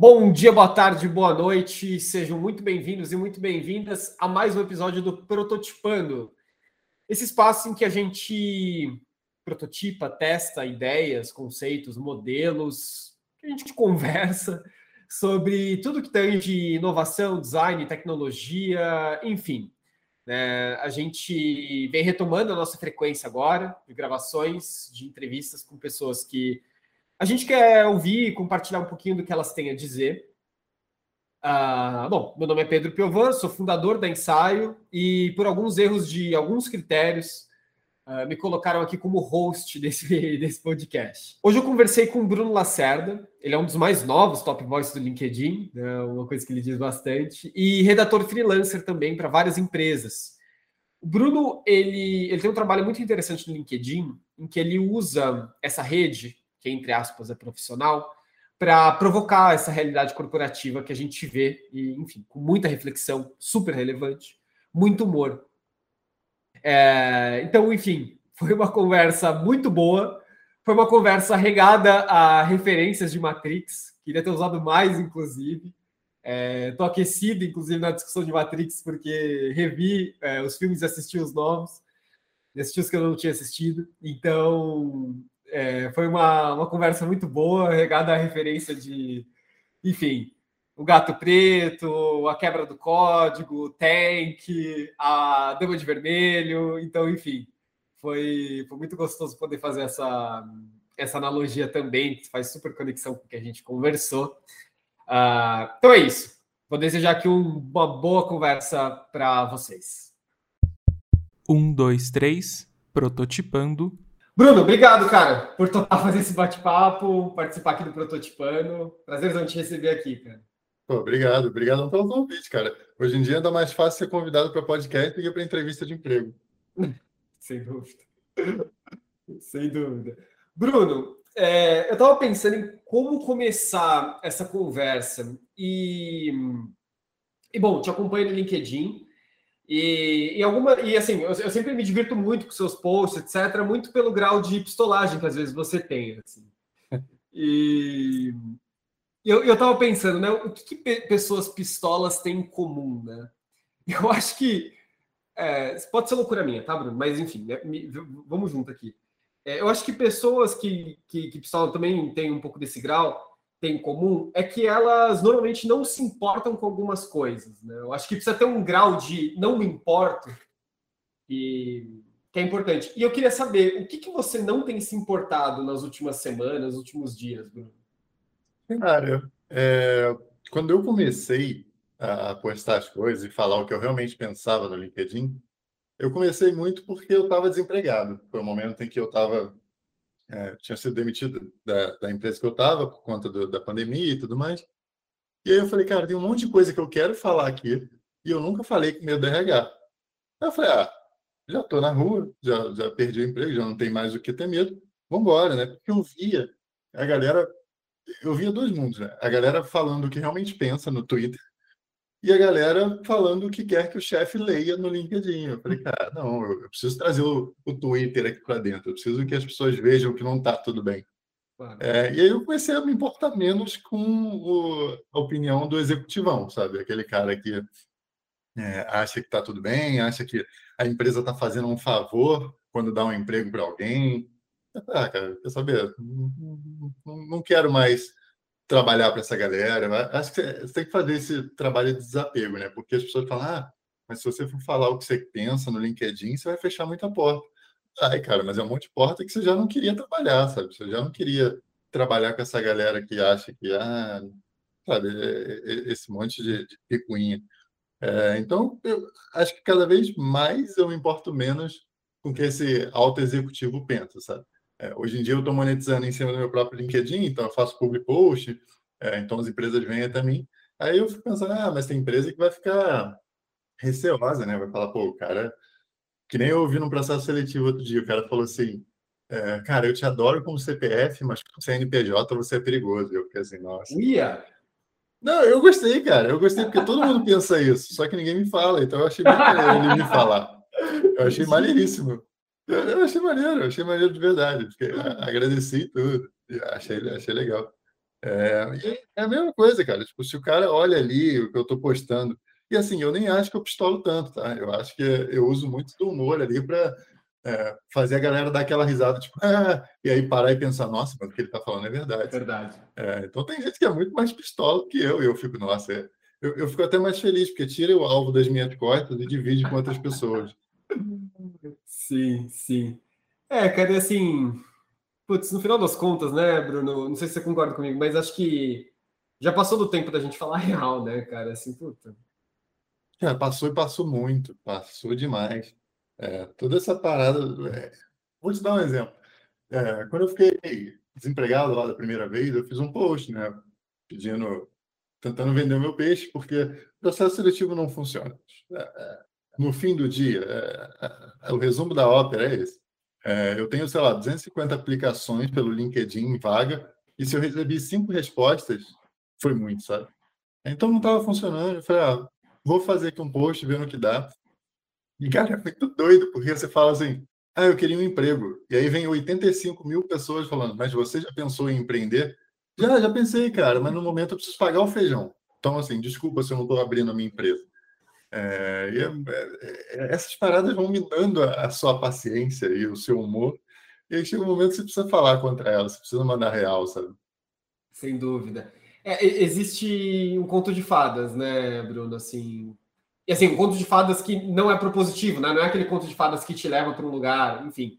Bom dia, boa tarde, boa noite. Sejam muito bem-vindos e muito bem-vindas a mais um episódio do Prototipando. Esse espaço em que a gente prototipa, testa ideias, conceitos, modelos, que a gente conversa sobre tudo que tem de inovação, design, tecnologia, enfim. É, a gente vem retomando a nossa frequência agora de gravações, de entrevistas com pessoas que a gente quer ouvir e compartilhar um pouquinho do que elas têm a dizer. Uh, bom, meu nome é Pedro Piovan, sou fundador da Ensaio e por alguns erros de alguns critérios uh, me colocaram aqui como host desse, desse podcast. Hoje eu conversei com o Bruno Lacerda, ele é um dos mais novos top voices do LinkedIn, né, uma coisa que ele diz bastante, e redator freelancer também para várias empresas. O Bruno, ele, ele tem um trabalho muito interessante no LinkedIn, em que ele usa essa rede que entre aspas é profissional, para provocar essa realidade corporativa que a gente vê, e, enfim, com muita reflexão, super relevante, muito humor. É, então, enfim, foi uma conversa muito boa, foi uma conversa regada a referências de Matrix, queria ter usado mais, inclusive. Estou é, aquecido, inclusive, na discussão de Matrix, porque revi é, os filmes e assisti os novos, assisti os que eu não tinha assistido. Então, é, foi uma, uma conversa muito boa, regada à referência de, enfim, o gato preto, a quebra do código, o tank, a dama de vermelho. Então, enfim, foi, foi muito gostoso poder fazer essa, essa analogia também, que faz super conexão com o que a gente conversou. Uh, então é isso. Vou desejar aqui um, uma boa conversa para vocês. Um, dois, três, prototipando Bruno, obrigado, cara, por topar fazer esse bate-papo, participar aqui do Prototipando. Prazer te receber aqui, cara. Pô, obrigado, obrigado pelo convite, cara. Hoje em dia ainda mais fácil ser convidado para podcast do que para entrevista de emprego. Sem dúvida. Sem dúvida. Bruno, é, eu estava pensando em como começar essa conversa. E, e bom, te acompanho no LinkedIn. E, e, alguma, e assim, eu, eu, sempre me divirto muito com seus posts, etc., muito pelo grau de pistolagem que às vezes você tem. Assim. E eu, eu tava pensando, né? O que, que pessoas pistolas têm em comum, né? Eu acho que. É, pode ser loucura minha, tá, Bruno? Mas enfim, né, me, vamos junto aqui. É, eu acho que pessoas que, que, que pistolam também têm um pouco desse grau tem em comum é que elas normalmente não se importam com algumas coisas. Né? Eu acho que precisa ter um grau de não me importo e, que é importante. E eu queria saber o que, que você não tem se importado nas últimas semanas, nos últimos dias, Bruno? Cara, é, quando eu comecei a postar as coisas e falar o que eu realmente pensava no LinkedIn, eu comecei muito porque eu estava desempregado. Foi o momento em que eu estava é, tinha sido demitido da, da, empresa que eu estava por conta do, da pandemia e tudo mais. E aí eu falei, cara, tem um monte de coisa que eu quero falar aqui e eu nunca falei com do RH. Aí eu falei, ah, já estou na rua, já, já perdi o emprego, já não tem mais o que ter medo, vamos embora, né? Porque eu via a galera, eu via dois mundos, né? A galera falando o que realmente pensa no Twitter e a galera falando o que quer que o chefe leia no LinkedIn. Eu falei, cara, não, eu preciso trazer o, o Twitter aqui para dentro, eu preciso que as pessoas vejam que não está tudo bem. Claro. É, e aí eu comecei a me importar menos com o, a opinião do executivão, sabe? Aquele cara que é, acha que está tudo bem, acha que a empresa está fazendo um favor quando dá um emprego para alguém. Ah, cara, quer saber? Não, não, não quero mais trabalhar para essa galera. Acho que você tem que fazer esse trabalho de desapego, né? Porque as pessoas falam, ah, mas se você for falar o que você pensa no LinkedIn, você vai fechar muita porta. Ai, cara, mas é um monte de porta que você já não queria trabalhar, sabe? Você já não queria trabalhar com essa galera que acha que, ah, sabe, esse monte de, de picuinha. É, então, eu acho que cada vez mais eu me importo menos com o que esse alto executivo pensa, sabe? É, hoje em dia eu estou monetizando em cima do meu próprio LinkedIn, então eu faço public post, é, então as empresas vêm até mim. Aí eu fico pensando, ah, mas tem empresa que vai ficar receosa, né? Vai falar, pô, o cara. Que nem eu ouvi num processo seletivo outro dia, o cara falou assim: é, cara, eu te adoro como CPF, mas como CNPJ você é perigoso. Eu fiquei assim, nossa. Ia! Não, eu gostei, cara. Eu gostei porque todo mundo pensa isso, só que ninguém me fala, então eu achei muito ele me falar. Eu achei maneiríssimo. Eu achei maneiro, achei maneiro de verdade. Fiquei, agradeci tudo. Achei, achei legal. É, é a mesma coisa, cara. Tipo, se o cara olha ali o que eu estou postando, e assim, eu nem acho que eu pistolo tanto, tá? Eu acho que eu uso muito do humor ali para é, fazer a galera dar aquela risada, tipo, ah, e aí parar e pensar, nossa, mas o que ele está falando é verdade. Verdade. É, então tem gente que é muito mais pistola que eu, e eu fico, nossa, é, eu, eu fico até mais feliz, porque tira o alvo das minhas costas e divide com outras pessoas. Sim, sim. É, cara, assim, putz, no final das contas, né, Bruno, não sei se você concorda comigo, mas acho que já passou do tempo da gente falar real, né, cara, assim, puta. Cara, passou e passou muito, passou demais. É, toda essa parada. É... Vou te dar um exemplo. É, quando eu fiquei desempregado lá da primeira vez, eu fiz um post, né? Pedindo, tentando vender o meu peixe, porque o processo seletivo não funciona. É, é, no fim do dia, é, o resumo da ópera é esse. eu tenho, sei lá, 250 aplicações pelo LinkedIn em vaga, e se eu recebi cinco respostas, foi muito, sabe? Então não estava funcionando. Eu falei, ah, vou fazer aqui um post, ver no que dá. E, cara, é muito doido, porque você fala assim, ah, eu queria um emprego. E aí vem 85 mil pessoas falando, mas você já pensou em empreender? Já, já pensei, cara, mas no momento eu preciso pagar o feijão. Então, assim, desculpa se eu não estou abrindo a minha empresa. É, é, é, essas paradas vão minando a, a, sua paciência e o seu humor. E aí chega um momento que você precisa falar contra ela, você precisa mandar real, sabe? Sem dúvida. É, existe um conto de fadas, né, Bruno? Assim, e assim, um conto de fadas que não é propositivo, né? Não é aquele conto de fadas que te leva para um lugar, enfim,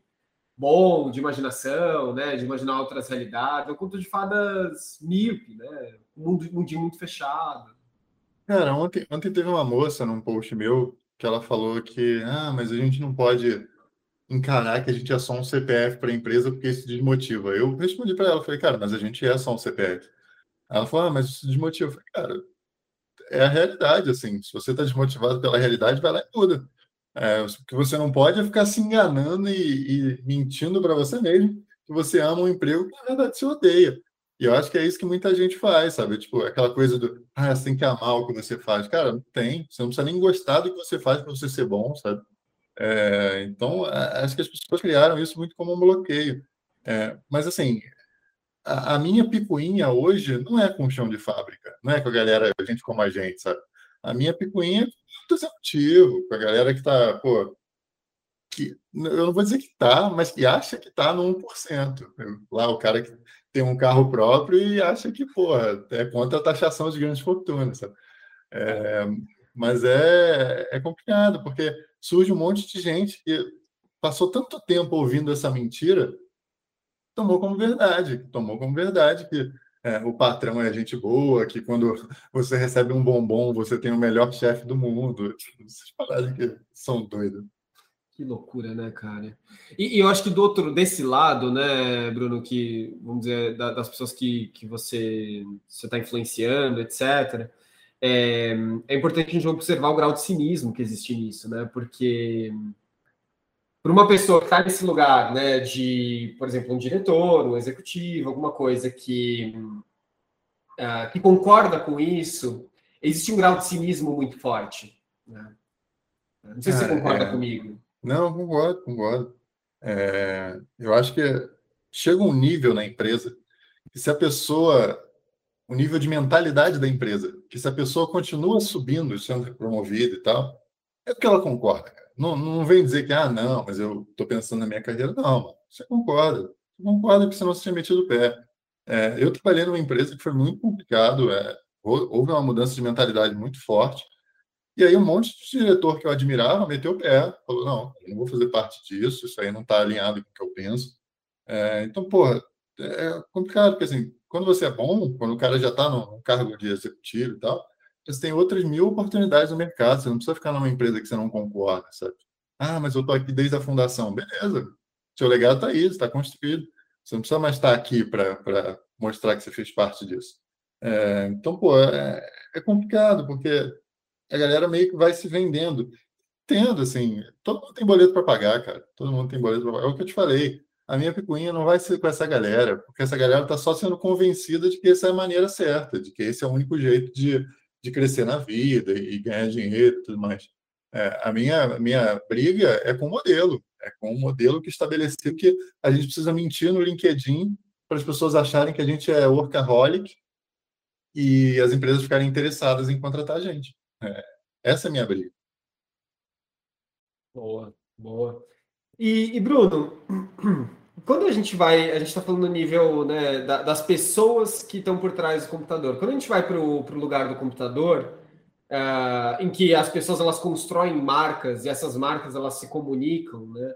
bom, de imaginação, né? De imaginar outras realidades. É um conto de fadas míope, né? Um mundo, mundinho muito fechado. Cara, ontem, ontem teve uma moça num post meu que ela falou que, ah, mas a gente não pode encarar que a gente é só um CPF para a empresa porque isso desmotiva. Eu respondi para ela, falei, cara, mas a gente é só um CPF. Ela falou, ah, mas isso desmotiva. Eu falei, cara, é a realidade, assim. Se você está desmotivado pela realidade, vai lá e muda. É, o que você não pode é ficar se enganando e, e mentindo para você mesmo que você ama um emprego que na verdade você odeia. E eu acho que é isso que muita gente faz, sabe? Tipo, aquela coisa do, ah, você tem que amar o que você faz. Cara, não tem. Você não precisa nem gostar do que você faz para você ser bom, sabe? É, então, acho que as pessoas criaram isso muito como um bloqueio. É, mas, assim, a, a, minha picuinha hoje não é com chão de fábrica, não é com a galera, a gente como a gente, sabe? A minha picuinha é com o executivo, com a galera que está, pô, que eu não vou dizer que está, mas que acha que está no 1%. Lá o cara que tem um carro próprio e acha que, pô, é contra a taxação de grandes fortunas? É, mas é, é complicado, porque surge um monte de gente que passou tanto tempo ouvindo essa mentira tomou como verdade, tomou como verdade que é, o patrão é gente boa, que quando você recebe um bombom, você tem o melhor chefe do mundo. Essas paradas que são doidas. Que loucura, né, cara? E, e, eu acho que do outro, desse lado, né, Bruno, que, vamos dizer, da, das pessoas que, que você está influenciando, etc., é, é importante a gente observar o grau de cinismo que existe nisso, né? Porque para uma pessoa que está nesse lugar, né, de, por exemplo, um diretor, um executivo, alguma coisa que, uh, que concorda com isso, existe um grau de cinismo muito forte. Né? Não sei se você concorda é... comigo. Não, concordo, concordo. É, eu acho que chega um nível na empresa que se a pessoa, o nível de mentalidade da empresa, que se a pessoa continua subindo, sendo promovida e tal, é porque ela concorda. Não, não vem dizer que, ah, não, mas eu estou pensando na minha carreira. Não, você concorda. Você concorda você não se tinha metido o pé. É, eu trabalhei numa empresa que foi muito complicado, é, houve uma mudança de mentalidade muito forte. E aí um monte de diretor que eu admirava meteu o pé, falou, não, eu não vou fazer parte disso, isso aí não está alinhado com o que eu penso. É, então, porra, é complicado, porque assim, quando você é bom, quando o cara já está no cargo de executivo e tal, você tem outras mil oportunidades no mercado. Você não precisa ficar numa empresa que você não concorda, sabe? Ah, mas eu estou aqui desde a fundação. Beleza. Seu legado está aí, está construído. Você não precisa mais estar aqui para mostrar que você fez parte disso. É, então, pô, é, é, complicado, porque a galera meio que vai se vendendo. Tendo, assim, todo mundo tem boleto para pagar, cara. Todo mundo tem boleto para pagar. É o que eu te falei. A minha picuinha não vai ser com essa galera, porque essa galera está só sendo convencida de que essa é a maneira certa, de que esse é o único jeito de de crescer na vida e ganhar dinheiro e tudo mais. É, a minha, minha briga é com o modelo, é com o modelo que estabeleceu que a gente precisa mentir no LinkedIn para as pessoas acharem que a gente é workaholic e as empresas ficarem interessadas em contratar a gente. É, essa é a minha briga. Boa, boa. E, e Bruno, quando a gente vai, a gente está falando no nível né, da, das pessoas que estão por trás do computador. Quando a gente vai para o lugar do computador, uh, em que as pessoas elas constroem marcas e essas marcas elas se comunicam, né?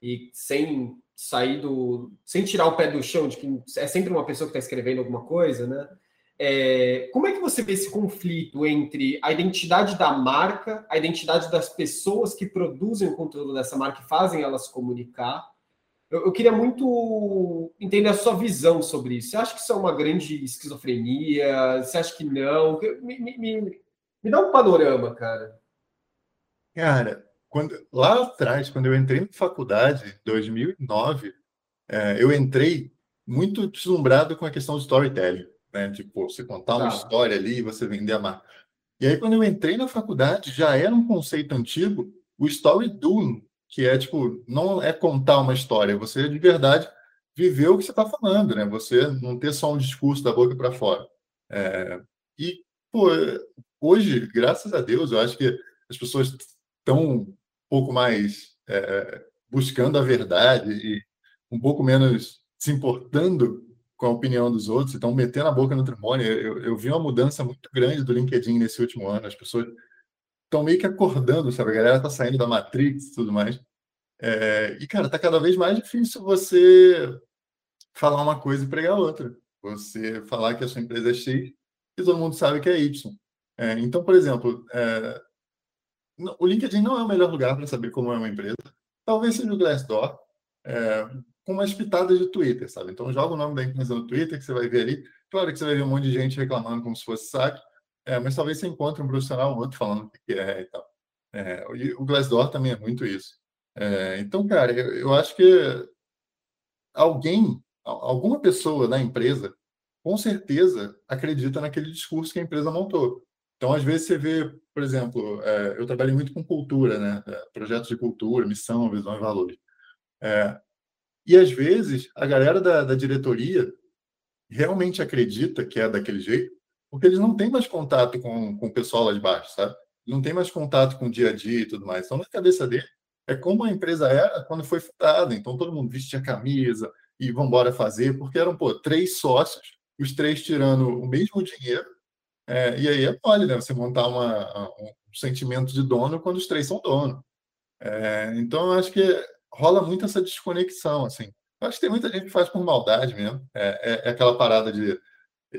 E sem sair do, sem tirar o pé do chão de que é sempre uma pessoa que está escrevendo alguma coisa, né? É, como é que você vê esse conflito entre a identidade da marca, a identidade das pessoas que produzem o conteúdo dessa marca e fazem ela se comunicar? Eu, eu, queria muito entender a sua visão sobre isso. Você acha que isso é uma grande esquizofrenia? Você acha que não? Me, me, me, me dá um panorama, cara. Cara, quando, lá atrás, quando eu entrei na faculdade, em 2009, é, eu entrei muito deslumbrado com a questão do storytelling né? Tipo, você contar uma tá. história ali e você vender a marca. E aí, quando eu entrei na faculdade, já era um conceito antigo, o story doing, que é tipo, não é contar uma história, você de verdade viver o que você está falando, né? Você não ter só um discurso da boca para fora. É, e, pô, hoje, graças a Deus, eu acho que as pessoas estão um pouco mais é, buscando a verdade e um pouco menos se importando com a opinião dos outros, estão metendo a boca no trimônio. Eu, eu, vi uma mudança muito grande do LinkedIn nesse último ano. As pessoas estão meio que acordando, sabe? A galera está saindo da Matrix e tudo mais. É, e, cara, tá cada vez mais difícil você falar uma coisa e pregar outra. Você falar que a sua empresa é X e todo mundo sabe que é Y. É, então, por exemplo, é, o LinkedIn não é o melhor lugar para saber como é uma empresa. Talvez seja o Glassdoor. É, com umas pitadas de Twitter, sabe? Então joga o nome da empresa no Twitter que você vai ver ali. Claro que você vai ver um monte de gente reclamando como se fosse saque, é, mas talvez você encontre um profissional ou outro falando o que é e tal. É, o Glassdoor também é muito isso. É, então, cara, eu, eu acho que alguém, alguma pessoa da empresa, com certeza acredita naquele discurso que a empresa montou. Então, às vezes você vê, por exemplo, é, eu trabalho muito com cultura, né? É, projetos de cultura, missão, visão e valores. E às vezes a galera da, da diretoria realmente acredita que é daquele jeito, porque eles não têm mais contato com, com o pessoal lá de baixo, sabe? Não tem mais contato com o dia a dia e tudo mais. Então, na cabeça dele, é como a empresa era quando foi fundada. Então, todo mundo vestia camisa e vão embora fazer, porque eram, pô, três sócios, os três tirando o mesmo dinheiro. É, e aí é mole, né? Você montar uma, um sentimento de dono quando os três são dono. É, então, eu acho que rola muito essa desconexão, assim. Eu acho que tem muita gente que faz por maldade mesmo. É, é, é, aquela parada de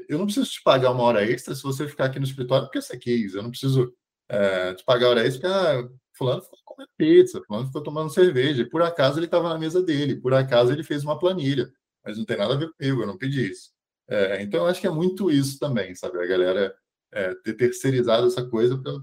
eu não preciso te pagar uma hora extra se você ficar aqui no escritório porque você quis. Eu não preciso é, te pagar hora extra porque ah, fulano ficou comendo pizza, fulano ficou tomando cerveja. Por acaso ele estava na mesa dele, por acaso ele fez uma planilha. Mas não tem nada a ver comigo, eu não pedi isso. É, então eu acho que é muito isso também, sabe? A galera é, ter terceirizado essa coisa para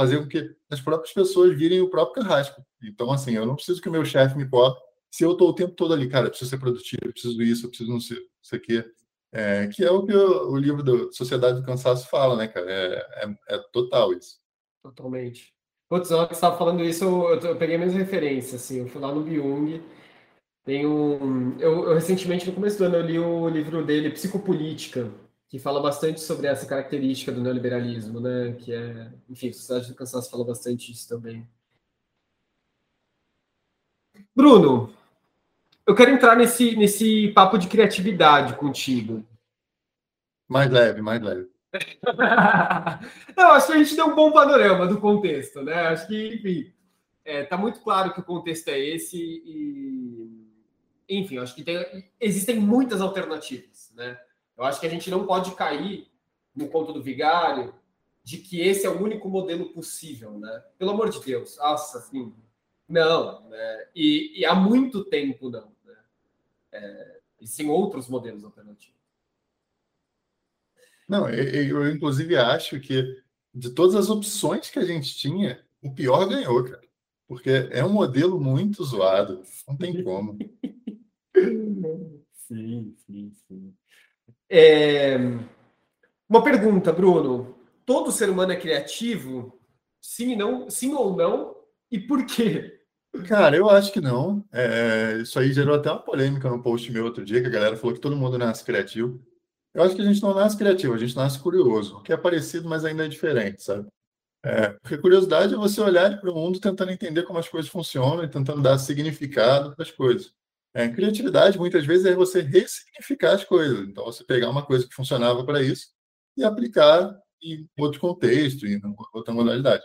fazer com que as próprias pessoas virem o próprio carrasco. Então, assim, eu não preciso que o meu chefe me possa. Se eu estou o tempo todo ali, cara, eu preciso ser produtivo, eu preciso isso, eu preciso não sei, sei o quê. É, que é o que o, o livro da Sociedade do Cansaço fala, né, cara? É, é, é total isso. Totalmente. Putz, na que você estava falando isso, eu, eu, peguei a mesma referência, assim, eu fui lá no Byung, tem um... Eu, eu, recentemente, no começo do ano, eu li o livro dele, Psicopolítica, que fala bastante sobre essa característica do neoliberalismo, né? Que é, enfim, a Sociedade do Cansaço fala bastante disso também. Bruno, eu quero entrar nesse, nesse papo de criatividade contigo. Mais leve, mais leve. Não, acho que a gente deu um bom panorama do contexto, né? Acho que, enfim, é, tá muito claro que o contexto é esse e, enfim, acho que tem, existem muitas alternativas, né? Eu acho que a gente não pode cair no conto do vigário de que esse é o único modelo possível, né? Pelo amor de Deus, nossa, assim, não, né? E, e há muito tempo não, né? É, existem outros modelos alternativos. Não, eu, eu inclusive acho que de todas as opções que a gente tinha, o pior ganhou, cara. Porque é um modelo muito zoado, não tem como. sim, sim, sim. É... Uma pergunta, Bruno. Todo ser humano é criativo? Sim, não, sim ou não? E por quê? Cara, eu acho que não. É, isso aí gerou até uma polêmica no post meu outro dia, que a galera falou que todo mundo nasce criativo. Eu acho que a gente não nasce criativo, a gente nasce curioso, que é parecido, mas ainda é diferente, sabe? É, porque curiosidade é você olhar para o mundo tentando entender como as coisas funcionam e tentando dar significado para as coisas. É, criatividade, muitas vezes, é você ressignificar as coisas. Então, você pegar uma coisa que funcionava para isso e aplicar em outro contexto, em outra modalidade.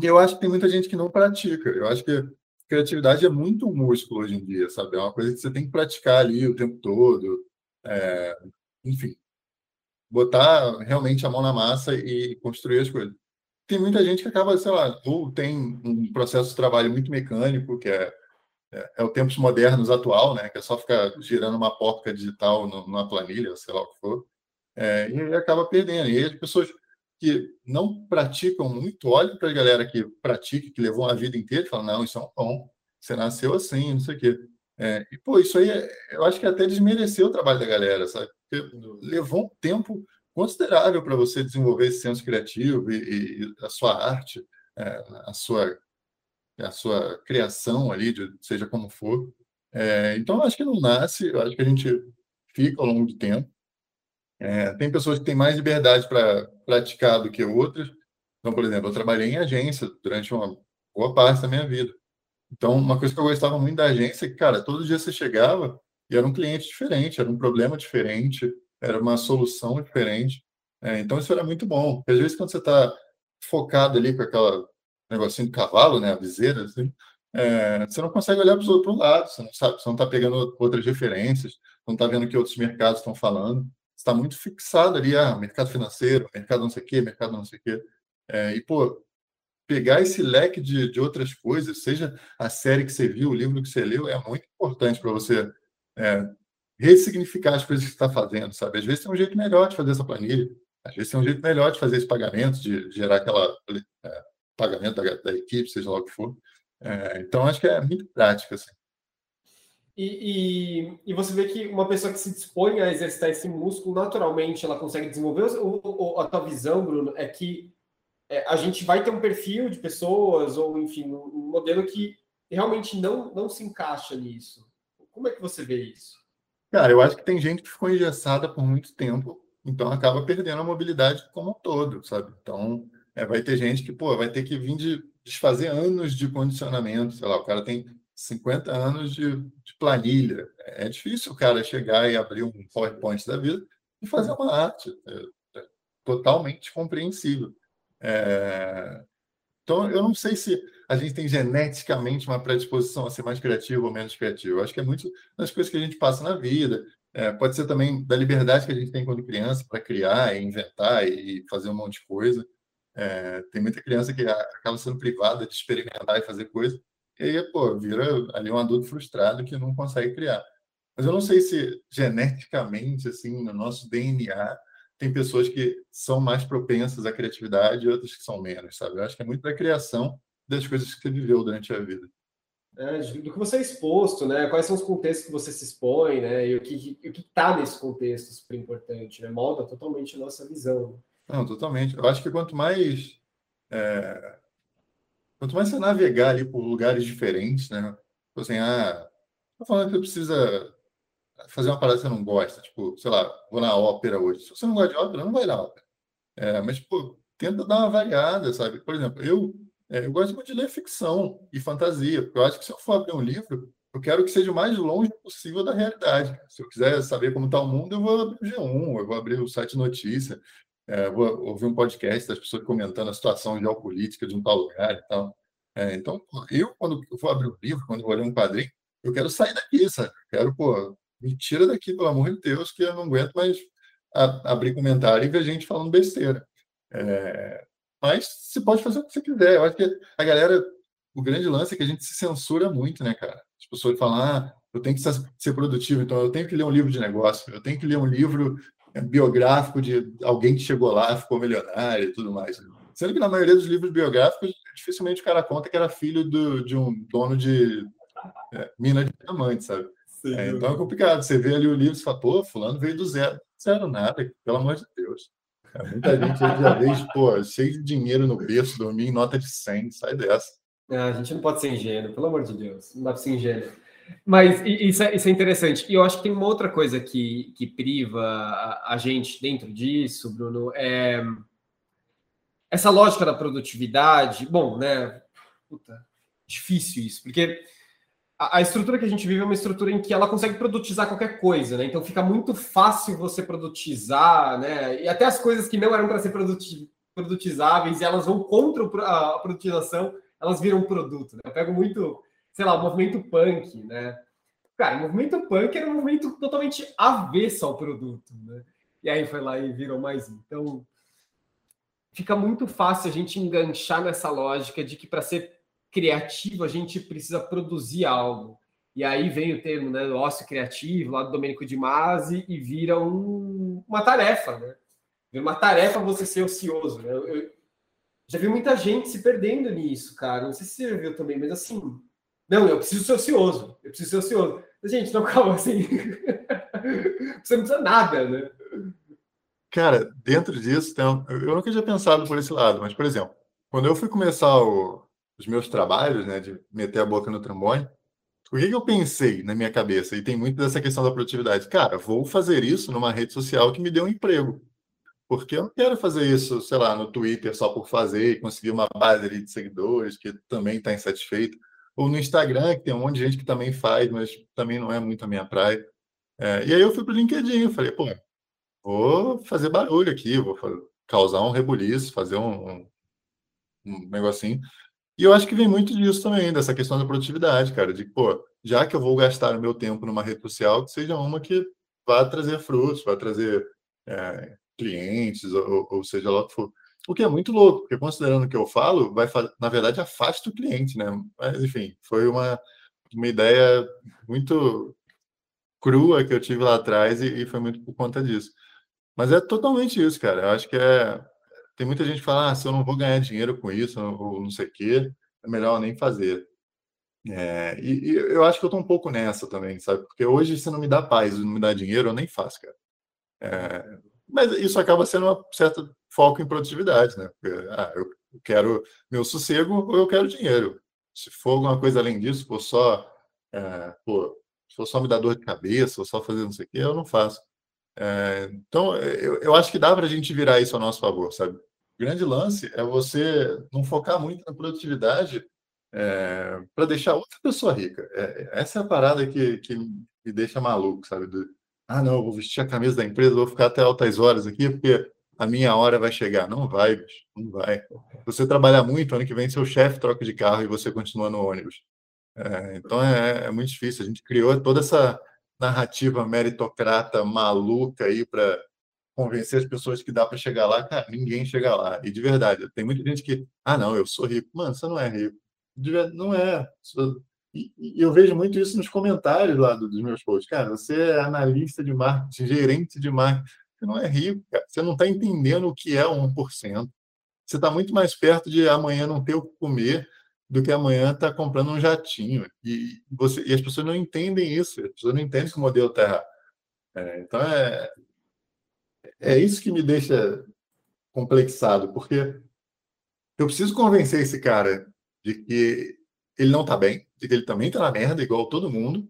E eu acho que tem muita gente que não pratica. Eu acho que criatividade é muito um músculo hoje em dia, sabe? É uma coisa que você tem que praticar ali o tempo todo. É, enfim, botar realmente a mão na massa e construir as coisas. Tem muita gente que acaba, sei lá, ou tem um processo de trabalho muito mecânico, que é, é, é o tempos modernos atual, né? Que é só ficar girando uma porca digital numa planilha, sei lá o que for, é, e acaba perdendo. E as pessoas que não praticam muito, olham para a galera que pratica, que levou a vida inteira e falam, não, isso é um bom, você nasceu assim, não sei o quê. É, e, pô, isso aí, eu acho que até desmereceu o trabalho da galera, sabe? Porque levou um tempo considerável para você desenvolver esse senso criativo e, e a sua arte, é, a sua a sua criação ali, de, seja como for. É, então, acho que não nasce, eu acho que a gente fica ao longo do tempo. É, tem pessoas que têm mais liberdade para praticar do que outras. Então, por exemplo, eu trabalhei em agência durante uma boa parte da minha vida. Então, uma coisa que eu gostava muito da agência é que, cara, todo dia você chegava e era um cliente diferente, era um problema diferente, era uma solução diferente. É, então, isso era muito bom. Porque, às vezes, quando você está focado ali com aquela negocinho de cavalo, né, a viseira, assim, é, você não consegue olhar para os outros lados, você não sabe, você não está pegando outras referências, não está vendo o que outros mercados estão falando, está muito fixado ali, ah, mercado financeiro, mercado não sei o quê, mercado não sei o quê. É, e, pô, pegar esse leque de, de outras coisas, seja a série que você viu, o livro que você leu, é muito importante para você é, ressignificar as coisas que está fazendo, sabe? Às vezes tem um jeito melhor de fazer essa planilha, às vezes tem um jeito melhor de fazer esse pagamento, de gerar aquela é, pagamento da, da, equipe, seja lá o que for. É, então, acho que é muito prático, assim. E, e, e, você vê que uma pessoa que se dispõe a exercitar esse músculo, naturalmente, ela consegue desenvolver. Ou, a tua visão, Bruno, é que é, a gente vai ter um perfil de pessoas, ou enfim, um modelo que realmente não, não se encaixa nisso. Como é que você vê isso? Cara, eu acho que tem gente que ficou engessada por muito tempo, então acaba perdendo a mobilidade como um todo, sabe? Então, é, vai ter gente que, pô, vai ter que vir de desfazer anos de condicionamento, sei lá, o cara tem 50 anos de, de planilha. É difícil o cara chegar e abrir um PowerPoint da vida e fazer uma arte. É, é totalmente compreensível. É... Então, eu não sei se a gente tem geneticamente uma predisposição a ser mais criativo ou menos criativo. Eu acho que é muito das coisas que a gente passa na vida. É, pode ser também da liberdade que a gente tem quando criança para criar, e inventar e fazer um monte de coisa. É, tem muita criança que acaba sendo privada de experimentar e fazer coisa, e aí, pô, vira ali um adulto frustrado que não consegue criar. Mas eu não sei se geneticamente, assim, no nosso DNA, tem pessoas que são mais propensas à criatividade e outras que são menos, sabe? Eu acho que é muito da criação das coisas que você viveu durante a vida. É, do que você é exposto, né? Quais são os contextos que você se expõe, né? E o que o que está nesse contexto super importante, né? Molda totalmente a nossa visão. Não, totalmente. Eu acho que quanto mais é, quanto mais você navegar ali por lugares diferentes, né? Tipo assim, ah, tô falando que precisa fazer uma parada que você não gosta, tipo, sei lá, vou na ópera hoje. Se você não gosta de ópera, não vai na ópera. É, mas, pô, tenta dar uma variada, sabe? Por exemplo, eu, é, eu gosto muito de ler ficção e fantasia, porque eu acho que se eu for abrir um livro, eu quero que seja o mais longe possível da realidade. Se eu quiser saber como está o mundo, eu vou abrir o G1, eu vou abrir o site notícia, é, vou ouvir um podcast das pessoas comentando a situação geopolítica de um tal lugar e tal. É, então, eu, quando eu abrir um livro, quando eu vou ler um quadrinho, eu quero sair daqui, sabe? quero, pô, me tira daqui, pelo amor de Deus, que eu não aguento mais a, abrir comentário e ver gente falando besteira. É, mas você pode fazer o que você quiser. Eu acho que a galera, o grande lance é que a gente se censura muito, né, cara? As pessoas falam, ah, eu tenho que ser produtivo, então eu tenho que ler um livro de negócio, eu tenho que ler um livro biográfico de alguém que chegou lá, ficou milionário e tudo mais. Sendo que na maioria dos livros biográficos, dificilmente o cara conta que era filho do, de um dono de é, mina de diamante, sabe? É, então é complicado. Você vê ali o livro e fala, pô, fulano veio do zero. Zero nada, pelo amor de Deus. É, muita gente já vê, pô, cheio de dinheiro no berço, dormir em nota de 100, sai dessa. a gente não pode ser ingênuo, pelo amor de Deus, não dá para ser ingênuo. Mas isso é, isso é, interessante. E eu acho que tem uma outra coisa que, que priva a, a gente dentro disso, Bruno, é essa lógica da produtividade. Bom, né? Puta, difícil isso, porque a, a, estrutura que a gente vive é uma estrutura em que ela consegue produtizar qualquer coisa, né? Então fica muito fácil você produtizar, né? E até as coisas que não eram para ser produtizáveis e elas vão contra a produtização elas viram produto. Né? Eu pego muito, sei lá, o movimento punk, né? Cara, o movimento punk era um movimento totalmente avesso ao produto, né? E aí foi lá e virou mais um. Então, fica muito fácil a gente enganchar nessa lógica de que para ser criativo a gente precisa produzir algo. E aí vem o termo, né, ócio criativo, lá do Domênico de Masi, e vira um, uma tarefa, né? Vira uma tarefa você ser ocioso. Né? Eu, eu, já vi muita gente se perdendo nisso, cara. Não sei se você viu também, mas assim. Não, eu preciso ser ocioso. Eu preciso ser ocioso. Gente, não, calma, assim. você não precisa nada, né? Cara, dentro disso, um... eu nunca tinha pensado por esse lado, mas, por exemplo, quando eu fui começar o... os meus trabalhos, né, de meter a boca no trombone, o que, que eu pensei na minha cabeça? E tem muito dessa questão da produtividade. Cara, vou fazer isso numa rede social que me dê um emprego. Porque eu não quero fazer isso, sei lá, no Twitter só por fazer e conseguir uma base ali de seguidores que também está insatisfeito. Ou no Instagram, que tem um monte de gente que também faz, mas também não é muito a minha praia. É, e aí eu fui para o LinkedIn, falei, pô, vou fazer barulho aqui, vou causar um rebuliço, fazer um, um, um negocinho. E eu acho que vem muito disso também, dessa questão da produtividade, cara, de, pô, já que eu vou gastar o meu tempo numa rede social, que seja uma que vá trazer frutos, vá trazer é, clientes, ou, ou seja lá o que for. O que é muito louco, porque considerando o que eu falo, vai na verdade afasta o cliente, né? Mas, enfim, foi uma, uma ideia muito crua que eu tive lá atrás e, e foi muito por conta disso. Mas é totalmente isso, cara. Eu acho que é. Tem muita gente que fala, ah, se eu não vou ganhar dinheiro com isso, ou não sei o quê, é melhor nem fazer. É, e, e, eu acho que eu tô um pouco nessa também, sabe? Porque hoje, se não me dá paz, não me dá dinheiro, eu nem faço, cara. É, mas isso acaba sendo um certo foco em produtividade, né? Porque, ah, eu quero meu sossego ou eu quero dinheiro. Se for alguma coisa além disso, for só, é, pô, se for só me dar dor de cabeça ou só fazer não sei o quê, eu não faço. É, então, eu, eu acho que dá para a gente virar isso a nosso favor, sabe? O grande lance é você não focar muito na produtividade é, para deixar outra pessoa rica. É, essa é a parada que, que me deixa maluco, sabe? Do, ah, não, vou vestir a camisa da empresa, vou ficar até altas horas aqui, porque a minha hora vai chegar. Não vai, bicho, não vai. Você trabalhar muito, ano que vem seu chefe troca de carro e você continua no ônibus. É, então é, é, muito difícil. A gente criou toda essa narrativa meritocrata maluca aí para convencer as pessoas que dá para chegar lá. Cara, ninguém chega lá. E de verdade, tem muita gente que, ah, não, eu sou rico. Mano, você não é rico. Não é. E, eu vejo muito isso nos comentários lá dos meus posts. Cara, você é analista de marketing, gerente de marketing. Você não é rico, cara. Você não está entendendo o que é 1%. Você está muito mais perto de amanhã não ter o que comer do que amanhã estar tá comprando um jatinho. E, você, e as pessoas não entendem isso. As pessoas não entendem que o modelo está errado. É, então, é, é isso que me deixa complexado, porque eu preciso convencer esse cara de que ele não está bem, ele também está na merda, igual todo mundo.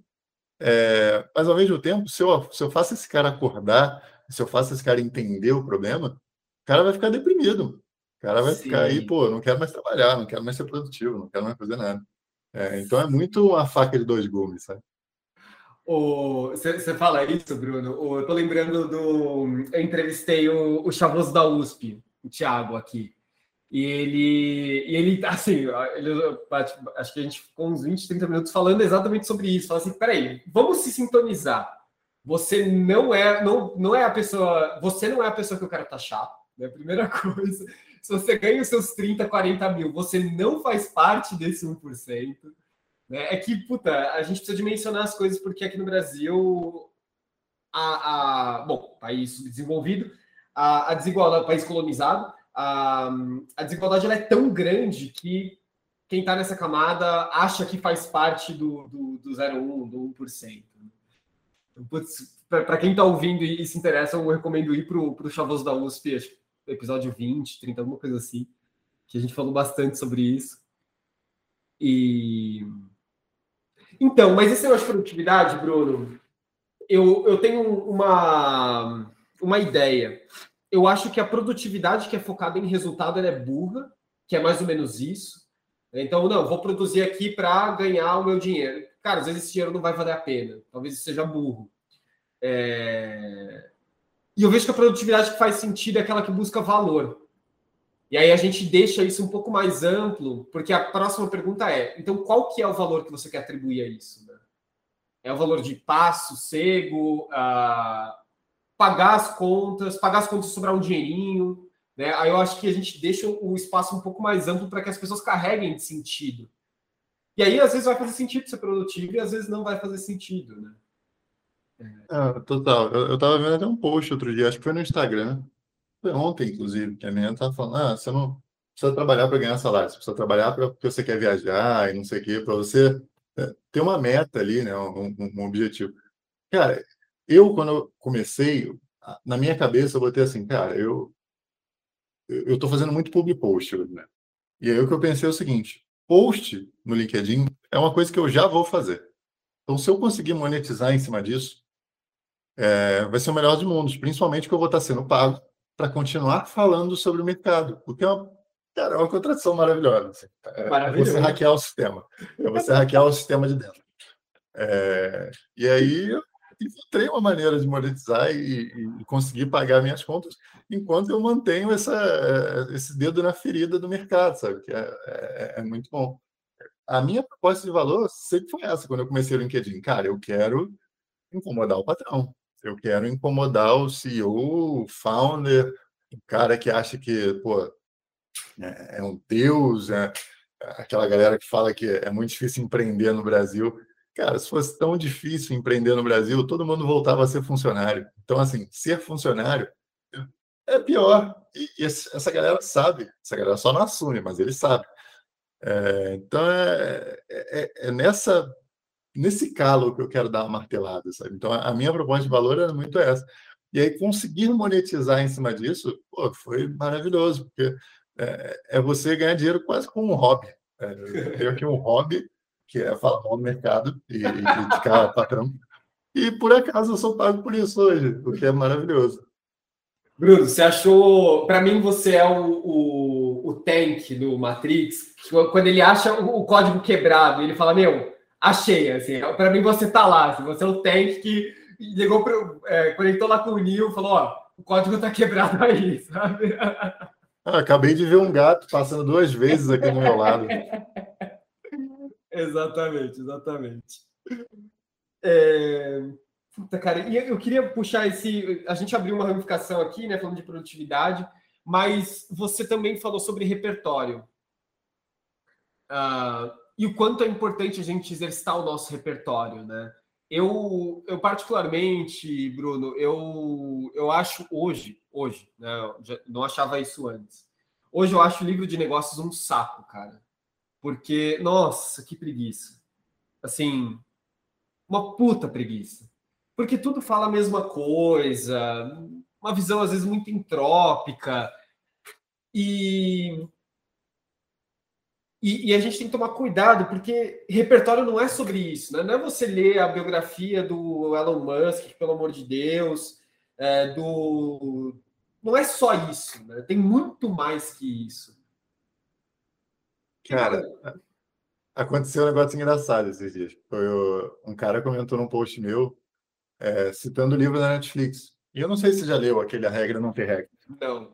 É, mas ao mesmo tempo, se eu, se eu faço esse cara acordar, se eu faço esse cara entender o problema, o cara vai ficar deprimido. O cara vai Sim. ficar aí, pô, não quero mais trabalhar, não quero mais ser produtivo, não quero mais fazer nada. É, então é muito uma faca de dois gumes, sabe? Você fala isso, Bruno? O, eu tô lembrando do. Eu entrevistei o, o Chavoso da USP, o Thiago, aqui. E ele, e ele assim, ele, acho que a gente ficou uns 20, 30 minutos falando exatamente sobre isso. Fala assim: peraí, vamos se sintonizar. Você não é, não, não é a pessoa, você não é a pessoa que eu quero taxar, né? Primeira coisa. Se você ganha os seus 30, 40 mil, você não faz parte desse 1%. Né? É que, puta, a gente precisa dimensionar as coisas, porque aqui no Brasil, a, a bom, país desenvolvido, a, a desigualdade, país colonizado, a, a desigualdade é tão grande que quem está nessa camada acha que faz parte do, do, do 0,1, do 1%. Para quem está ouvindo e, se interessa, eu recomendo ir para o Chavoso da USP, episódio 20, 30, alguma coisa assim, que a gente falou bastante sobre isso. E então, mas esse negócio de produtividade, Bruno, eu, eu tenho uma, uma ideia. Eu acho que a produtividade que é focada em resultado é burra, que é mais ou menos isso. Então, não, vou produzir aqui para ganhar o meu dinheiro. Cara, às vezes esse dinheiro não vai valer a pena. Talvez isso seja burro. É... E eu vejo que a produtividade que faz sentido é aquela que busca valor. E aí a gente deixa isso um pouco mais amplo, porque a próxima pergunta é: então qual que é o valor que você quer atribuir a isso? Né? É o valor de paz, sossego, uh, pagar as contas, pagar as contas sobrar um dinheirinho, né? Aí eu acho que a gente deixa o espaço um pouco mais amplo para que as pessoas carreguem de sentido. E aí, às vezes, vai fazer sentido ser produtivo e às vezes não vai fazer sentido, né? É, total. Eu, estava vendo até um post outro dia, acho que foi no Instagram, foi ontem, inclusive, que a menina estava falando: ah, você não precisa trabalhar para ganhar salário, você precisa trabalhar pra, porque você quer viajar e não sei o quê, para você é, ter uma meta ali, né, um, um, objetivo. Cara, eu, quando eu comecei, na minha cabeça, eu botei assim, cara, eu eu estou fazendo muito public post, né? E aí o que eu pensei é o seguinte: post no LinkedIn é uma coisa que eu já vou fazer. Então, se eu conseguir monetizar em cima disso, é, vai ser o melhor de mundos, principalmente que eu vou estar sendo pago para continuar falando sobre o mercado, porque é uma, cara, é uma contradição maravilhosa. Assim. É, você hackear o sistema, é você hackear o sistema de dentro. É, e aí eu encontrei uma maneira de monetizar e, e, conseguir pagar minhas contas enquanto eu mantenho essa, esse dedo na ferida do mercado, sabe? Que é, é, é muito bom. A minha proposta de valor sempre foi essa, quando eu comecei o LinkedIn. Cara, eu quero incomodar o patrão. Eu quero incomodar o CEO, o founder, o cara que acha que, pô, é, é um deus, é, aquela galera que fala que é muito difícil empreender no Brasil. Cara, se fosse tão difícil empreender no Brasil, todo mundo voltava a ser funcionário. Então, assim, ser funcionário é pior. E, e essa galera sabe. Essa galera só não assume, mas eles sabem. É, então, é, é, é, nessa, nesse calo que eu quero dar uma martelada, sabe? Então, a minha proposta de valor era muito essa. E aí, conseguir monetizar em cima disso, pô, foi maravilhoso, porque é, é você ganhar dinheiro quase como um hobby. É, eu tenho aqui um hobby, que é falar mal no mercado e, e criticar patrão. E, por acaso, eu sou pago por isso hoje, o que é maravilhoso. Bruno, você achou. Para mim, você é o, o, o tank do Matrix. Quando ele acha o, o código quebrado, ele fala: Meu, achei. Assim, para mim, você tá lá. Assim, você é o tank que ligou para. É, conectou lá com o Nil falou: Ó, o código tá quebrado aí, sabe? Ah, acabei de ver um gato passando duas vezes aqui do meu lado. exatamente, exatamente. É... Puta, cara, e eu queria puxar esse. A gente abriu uma ramificação aqui, né, falando de produtividade, mas você também falou sobre repertório. Uh, e o quanto é importante a gente exercitar o nosso repertório, né? Eu, eu particularmente, Bruno, eu, eu acho hoje, hoje, né, não achava isso antes. Hoje eu acho o livro de negócios um saco, cara. Porque, nossa, que preguiça. Assim, uma puta preguiça porque tudo fala a mesma coisa, uma visão às vezes muito entrópica. E, e, e, a gente tem que tomar cuidado, porque repertório não é sobre isso, né? Não é você ler a biografia do Elon Musk, pelo amor de Deus, é, do. Não é só isso, né? Tem muito mais que isso. Cara, aconteceu um negócio engraçado esses dias. Foi o, um cara comentou num post meu é, citando o livro da Netflix. E eu não sei se você já leu aquele A Regra Não Ter Regra. Não.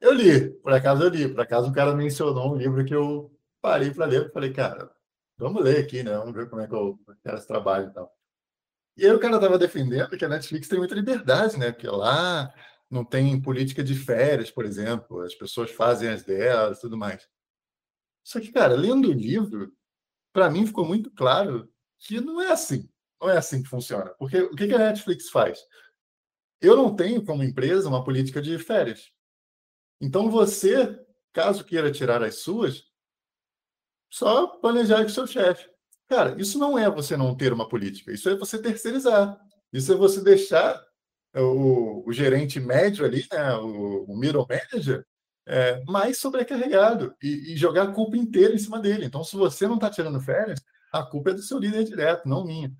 Eu li, por acaso eu li. Por acaso o cara mencionou um livro que eu parei para ler. Falei, cara, vamos ler aqui, né? Vamos ver como é que eu quero esse trabalho e tal. E aí o cara estava defendendo que a Netflix tem muita liberdade, né? Porque lá não tem política de férias, por exemplo. As pessoas fazem as delas e tudo mais. Só que, cara, lendo o livro, para mim ficou muito claro que não é assim. Não é assim que funciona. Porque o que a Netflix faz? Eu não tenho, como empresa, uma política de férias. Então, você, caso queira tirar as suas, só planejar com seu chefe. Cara, isso não é você não ter uma política, isso é você terceirizar. Isso é você deixar o, o gerente médio ali, né, o, o middle manager, é, mais sobrecarregado e, e, jogar a culpa inteira em cima dele. Então, se você não está tirando férias, a culpa é do seu líder direto, não minha.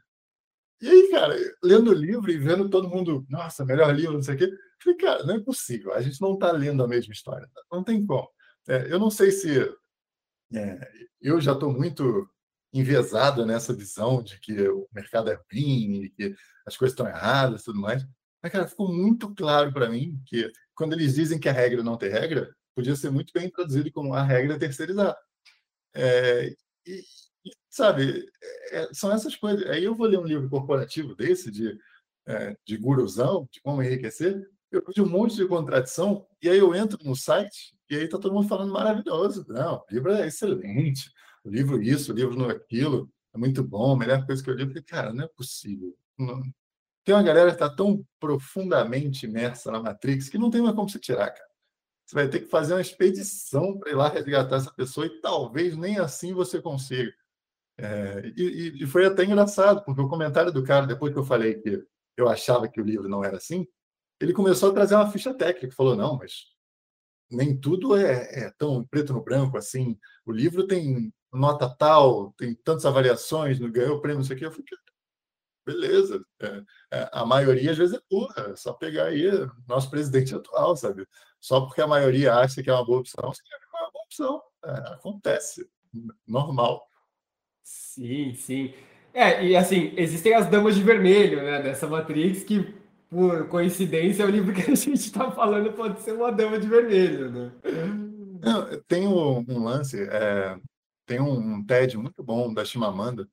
E aí, cara, lendo o livro e vendo todo mundo, nossa, melhor livro, não sei o quê, falei, cara, não é possível, a gente não está lendo a mesma história, não tem como. É, eu não sei se é, eu já estou muito enviesado nessa visão de que o mercado é ruim, que as coisas estão erradas e tudo mais. Mas, cara, ficou muito claro para mim que quando eles dizem que a regra não tem regra, podia ser muito bem traduzido como a regra é terceirizar. É, e, e, sabe, é, são essas coisas. Aí eu vou ler um livro corporativo desse, de, é, de guruzão, de como enriquecer, eu vejo um monte de contradição, e aí eu entro no site, e aí tá todo mundo falando maravilhoso. Não, o livro é excelente, o livro isso, o livro aquilo, é muito bom, a melhor coisa que eu li. Eu falei, cara, não é possível. Não, tem uma galera que está tão profundamente imersa na Matrix que não tem mais como se tirar, cara. Você vai ter que fazer uma expedição para ir lá resgatar essa pessoa e talvez nem assim você consiga. É, e, e, foi até engraçado, porque o comentário do cara, depois que eu falei que eu achava que o livro não era assim, ele começou a trazer uma ficha técnica. Falou: não, mas nem tudo é, é tão preto no branco assim. O livro tem nota tal, tem tantas avaliações, não ganhou prêmio, não sei o quê. Eu falei: beleza. É, é, a maioria às vezes é burra, é só pegar aí nosso presidente atual, sabe? Só porque a maioria acha que é uma boa opção, que é uma boa opção. É, acontece, normal. Sim, sim. É, e assim, existem as damas de vermelho, né, dessa Matrix, que por coincidência o livro que a gente está falando pode ser uma dama de vermelho, né? Não, tem um, um lance, é, tem um, um TED muito bom da Chimamanda,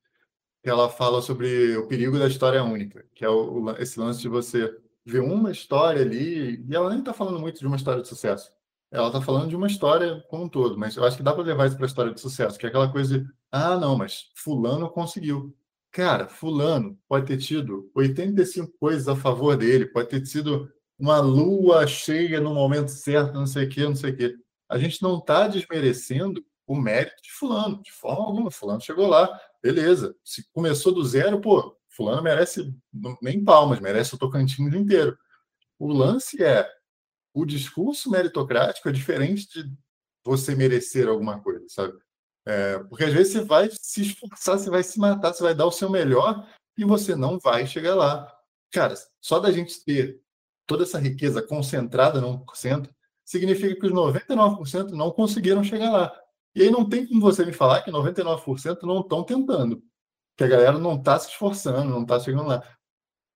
ela fala sobre o perigo da história única, que é o, esse lance de você ver uma história ali, e ela nem está falando muito de uma história de sucesso. Ela está falando de uma história como um todo, mas eu acho que dá para levar isso para a história de sucesso, que é aquela coisa de, ah, não, mas fulano conseguiu. Cara, fulano pode ter tido 85 coisas a favor dele, pode ter sido uma lua cheia no momento certo, não sei o quê, não sei o quê. A gente não está desmerecendo o mérito de fulano, de forma alguma. Fulano chegou lá, beleza. Se começou do zero, pô, fulano merece nem palmas, merece o Tocantins inteiro. O lance é o discurso meritocrático é diferente de você merecer alguma coisa, sabe? É, porque às vezes você vai se esforçar, você vai se matar, você vai dar o seu melhor e você não vai chegar lá. Cara, só da gente ter toda essa riqueza concentrada no 1%, significa que os 99% não conseguiram chegar lá. E aí não tem como você me falar que 99% não estão tentando. Que a galera não está se esforçando, não está chegando lá.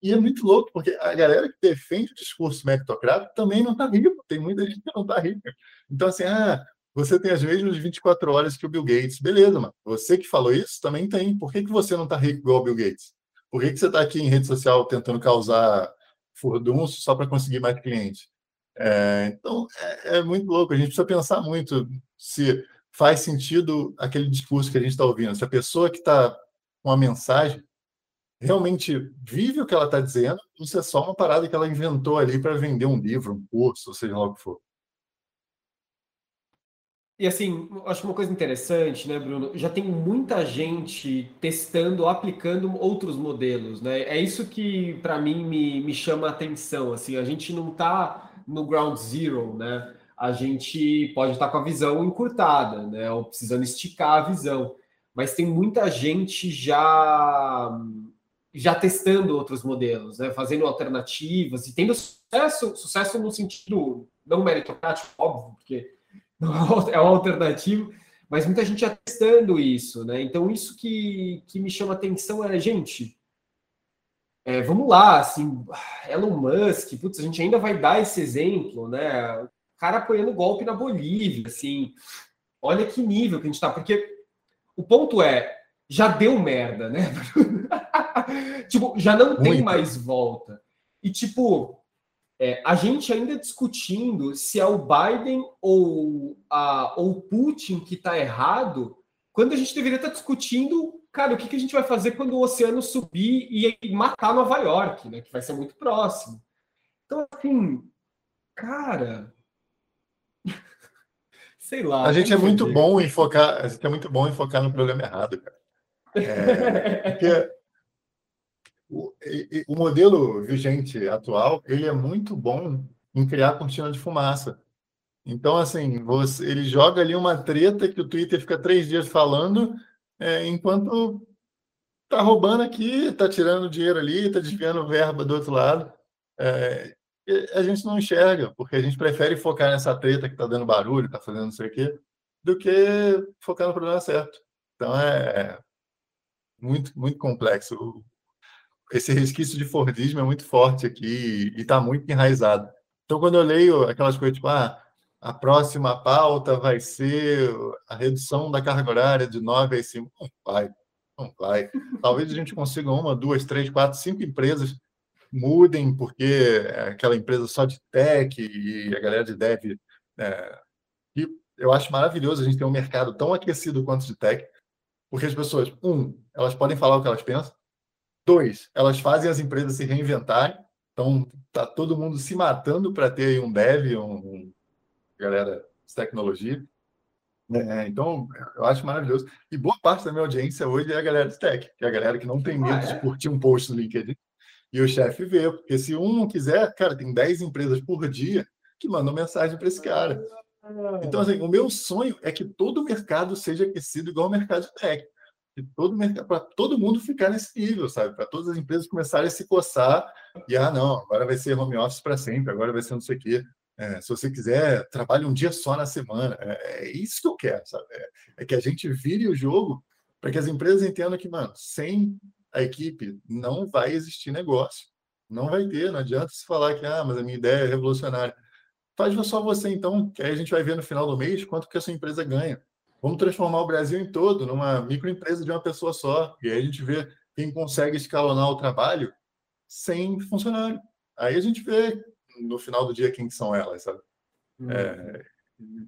E é muito louco, porque a galera que defende o discurso meritocrático também não está rico. Tem muita gente que não está rica. Então, assim, ah, você tem as mesmas 24 horas que o Bill Gates. Beleza, mano. Você que falou isso também tem. Por que, que você não está rico igual o Bill Gates? Por que, que você está aqui em rede social tentando causar furdunço só para conseguir mais clientes? É, então, é, é muito louco. A gente precisa pensar muito se faz sentido aquele discurso que a gente está ouvindo. Se a pessoa que está com a mensagem realmente vive o que ela está dizendo, isso é só uma parada que ela inventou ali para vender um livro, um curso, seja lá o que for. E assim, acho uma coisa interessante, né, Bruno? Já tem muita gente testando, aplicando outros modelos, né? É isso que para mim me, me chama a atenção. Assim, a gente não está no ground zero, né? A gente pode estar com a visão encurtada, né? Ou precisando esticar a visão. Mas tem muita gente já já testando outros modelos, né? Fazendo alternativas e tendo sucesso, sucesso no sentido não meritocrático, óbvio, porque é um alternativo, mas muita gente já testando isso, né? Então isso que, que me chama atenção é, gente, é, vamos lá, assim, Elon Musk, putz, a gente ainda vai dar esse exemplo, né? Cara apoiando golpe na Bolívia, assim. Olha que nível que a gente tá, porque o ponto é, já deu merda, né? tipo, já não Muito. tem mais volta. E, tipo, é, a gente ainda discutindo se é o Biden ou, a, ou o Putin que está errado, quando a gente deveria estar tá discutindo, cara, o que, que a gente vai fazer quando o oceano subir e matar Nova York, né? Que vai ser muito próximo. Então, assim, cara, Sei lá. A gente é muito digo. bom em focar, a gente é muito bom em focar no problema errado, cara. É, porque o, o, modelo vigente atual, ele é muito bom em criar cortina de fumaça. Então, assim, você, ele joga ali uma treta que o Twitter fica três dias falando, é, enquanto tá roubando aqui, tá tirando dinheiro ali, tá desviando verba do outro lado. É, a gente não enxerga, porque a gente prefere focar nessa treta que tá dando barulho, tá fazendo não sei o quê, do que focar no problema certo. Então, é muito, muito complexo. Esse resquício de Fordismo é muito forte aqui e está muito enraizado. Então, quando eu leio aquelas coisas tipo, ah, a próxima pauta vai ser a redução da carga horária de 9 a 5. Não vai, não vai. Talvez a gente consiga uma, duas, três, quatro, cinco empresas mudem, porque é aquela empresa só de tech e a galera de dev. É, e eu acho maravilhoso a gente ter um mercado tão aquecido quanto de tech, porque as pessoas, um, elas podem falar o que elas pensam, dois, elas fazem as empresas se reinventarem, então tá todo mundo se matando para ter um dev, um, um galera de tecnologia. É, então, eu acho maravilhoso. E boa parte da minha audiência hoje é a galera de tech, que é a galera que não tem medo ah, é? de curtir um post no LinkedIn e o chefe vê. Porque se um não quiser, cara, tem 10 empresas por dia que mandam mensagem para esse cara. Então, assim, o meu sonho é que todo o mercado seja aquecido igual o mercado de tech. Que todo para todo mundo ficar nesse nível, sabe? Para todas as empresas começarem a se coçar e, ah, não, agora vai ser home office para sempre, agora vai ser não sei o quê. É, se você quiser, trabalhe um dia só na semana. É, é isso que eu quero, sabe? É, é, que a gente vire o jogo para que as empresas entendam que, mano, sem a equipe não vai existir negócio. Não vai ter. Não adianta se falar que, ah, mas a minha ideia é revolucionária. Faz só você, então, que aí a gente vai ver no final do mês quanto que a sua empresa ganha. Vamos transformar o Brasil em todo numa microempresa de uma pessoa só. E aí a gente vê quem consegue escalonar o trabalho sem funcionário. Aí a gente vê no final do dia quem são elas, sabe? Hum. É,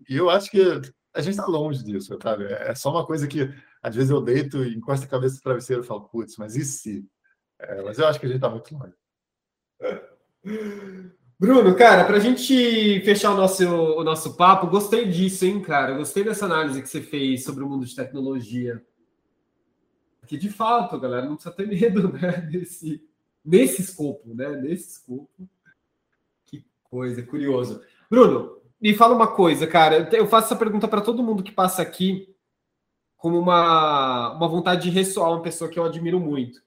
e eu acho que a gente está longe disso, sabe? É só uma coisa que às vezes eu deito e encosto a cabeça no travesseiro e falo, putz, mas e se? É, mas eu acho que a gente está muito longe. Bruno, cara, para a gente fechar o nosso, o nosso papo, gostei disso, hein, cara? Gostei dessa análise que você fez sobre o mundo de tecnologia. Que de fato, galera, não precisa ter medo, né? Nesse, nesse escopo, né? Nesse escopo coisa, curioso. Bruno, me fala uma coisa, cara. Eu faço essa pergunta para todo mundo que passa aqui como uma, uma vontade de ressoar uma pessoa que eu admiro muito,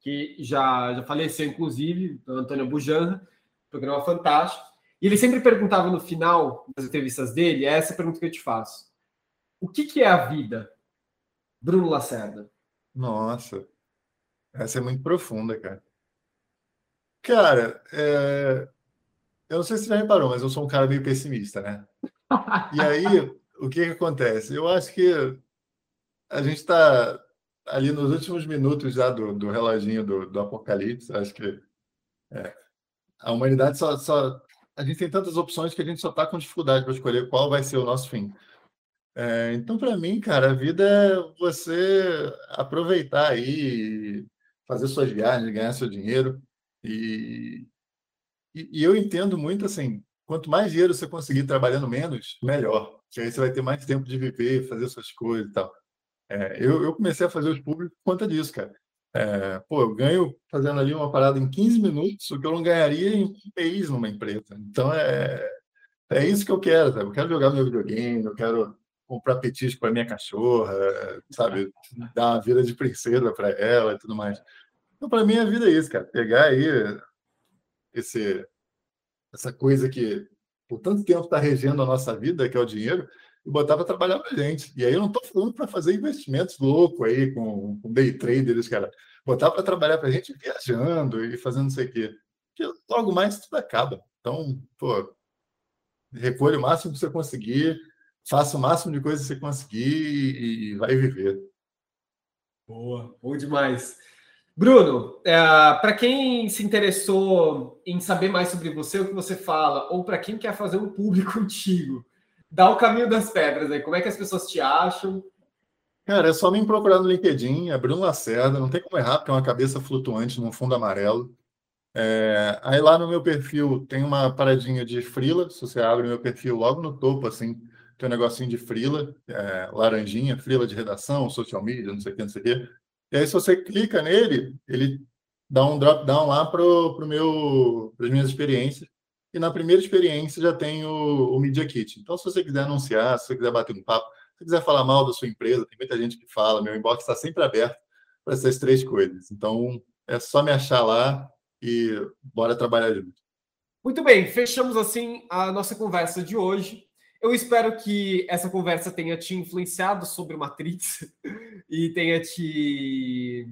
que já, já faleceu, inclusive, Antônio Bujanra, programa fantástico. E ele sempre perguntava no final das entrevistas dele, é essa pergunta que eu te faço. O que, que é a vida, Bruno Lacerda? Nossa, essa é muito profunda, cara. Cara, é, eu não sei se você já reparou, mas eu sou um cara meio pessimista, né? E aí, o que, que acontece? Eu acho que a gente está ali nos últimos minutos já do, do reloginho do, do apocalipse. Acho que é, a humanidade só, só. A gente tem tantas opções que a gente só está com dificuldade para escolher qual vai ser o nosso fim. É, então, para mim, cara, a vida é você aproveitar aí, fazer suas viagens, ganhar seu dinheiro e, e, e, eu entendo muito assim, quanto mais dinheiro você conseguir trabalhando menos, melhor. Que aí você vai ter mais tempo de viver, fazer suas coisas e tal. É, eu, eu, comecei a fazer os públicos por conta disso, cara. É, pô, eu ganho fazendo ali uma parada em 15 minutos, o que eu não ganharia em um mês numa empresa. Então é, é isso que eu quero, sabe? Eu quero jogar meu videogame, eu quero comprar petisco para minha cachorra, sabe? Dar uma vida de princesa para ela e tudo mais. Então, para mim, a vida é isso, cara. Pegar aí esse, essa coisa que por tanto tempo está regendo a nossa vida, que é o dinheiro, e botar para trabalhar para gente. E aí eu não estou falando para fazer investimentos loucos aí com, com day traders, cara. Botar para trabalhar para gente viajando e fazendo não sei o quê. Porque logo mais tudo acaba. Então, pô, recolha o máximo que você conseguir, faça o máximo de coisas que você conseguir e vai viver. Boa, bom demais. Bruno, é, para quem se interessou em saber mais sobre você, o que você fala, ou para quem quer fazer um público contigo, dá o caminho das pedras aí. Como é que as pessoas te acham? Cara, é só me procurar no LinkedIn, é Bruno Lacerda, não tem como errar, porque é uma cabeça flutuante num fundo amarelo. É, aí lá no meu perfil tem uma paradinha de frila, se você abre meu perfil logo no topo, assim, tem um negocinho de frila, é, laranjinha, frila de redação, social media, não sei o que, não sei o que. E aí, se você clica nele, ele dá um drop down lá para as minhas experiências. e na primeira experiência já tem o, o Media Kit. Então, se você quiser anunciar, se você quiser bater um papo, se você quiser falar mal da sua empresa, tem muita gente que fala, meu inbox está sempre aberto para essas três coisas. Então, é só me achar lá e bora trabalhar junto. Muito bem, fechamos assim a nossa conversa de hoje. Eu espero que essa conversa tenha te influenciado sobre Matrix e tenha te,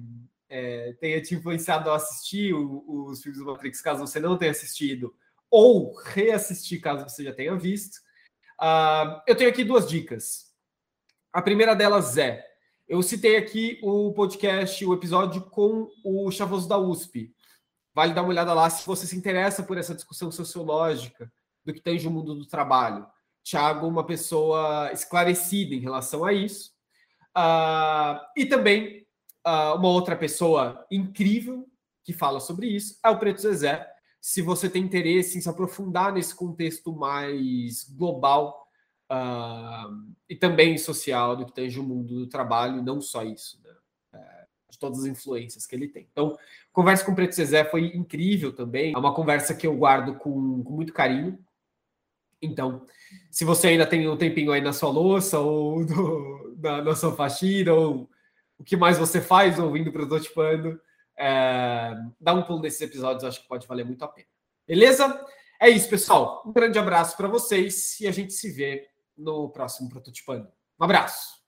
é, tenha te influenciado a assistir o, os filmes do Matrix, caso você não tenha assistido, ou reassistir, caso você já tenha visto. Uh, eu tenho aqui duas dicas. A primeira delas é: eu citei aqui o podcast, o episódio com o Chavoso da USP. Vale dar uma olhada lá se você se interessa por essa discussão sociológica do que tem o mundo do trabalho. Tiago, uma pessoa esclarecida em relação a isso. Uh, e também uh, uma outra pessoa incrível que fala sobre isso é o Preto Zezé. Se você tem interesse em se aprofundar nesse contexto mais global uh, e também social do que tem o mundo do trabalho, não só isso, né? É, de todas as influências que ele tem. Então, conversa com o Preto Zezé foi incrível também. É uma conversa que eu guardo com, com muito carinho. Então, se você ainda tem um tempinho aí na sua louça, ou no, na, na sua faxina, ou o que mais você faz ouvindo prototipando, é, dá um pulo nesses episódios, acho que pode valer muito a pena. Beleza? É isso, pessoal. Um grande abraço para vocês e a gente se vê no próximo Prototipando. Um abraço!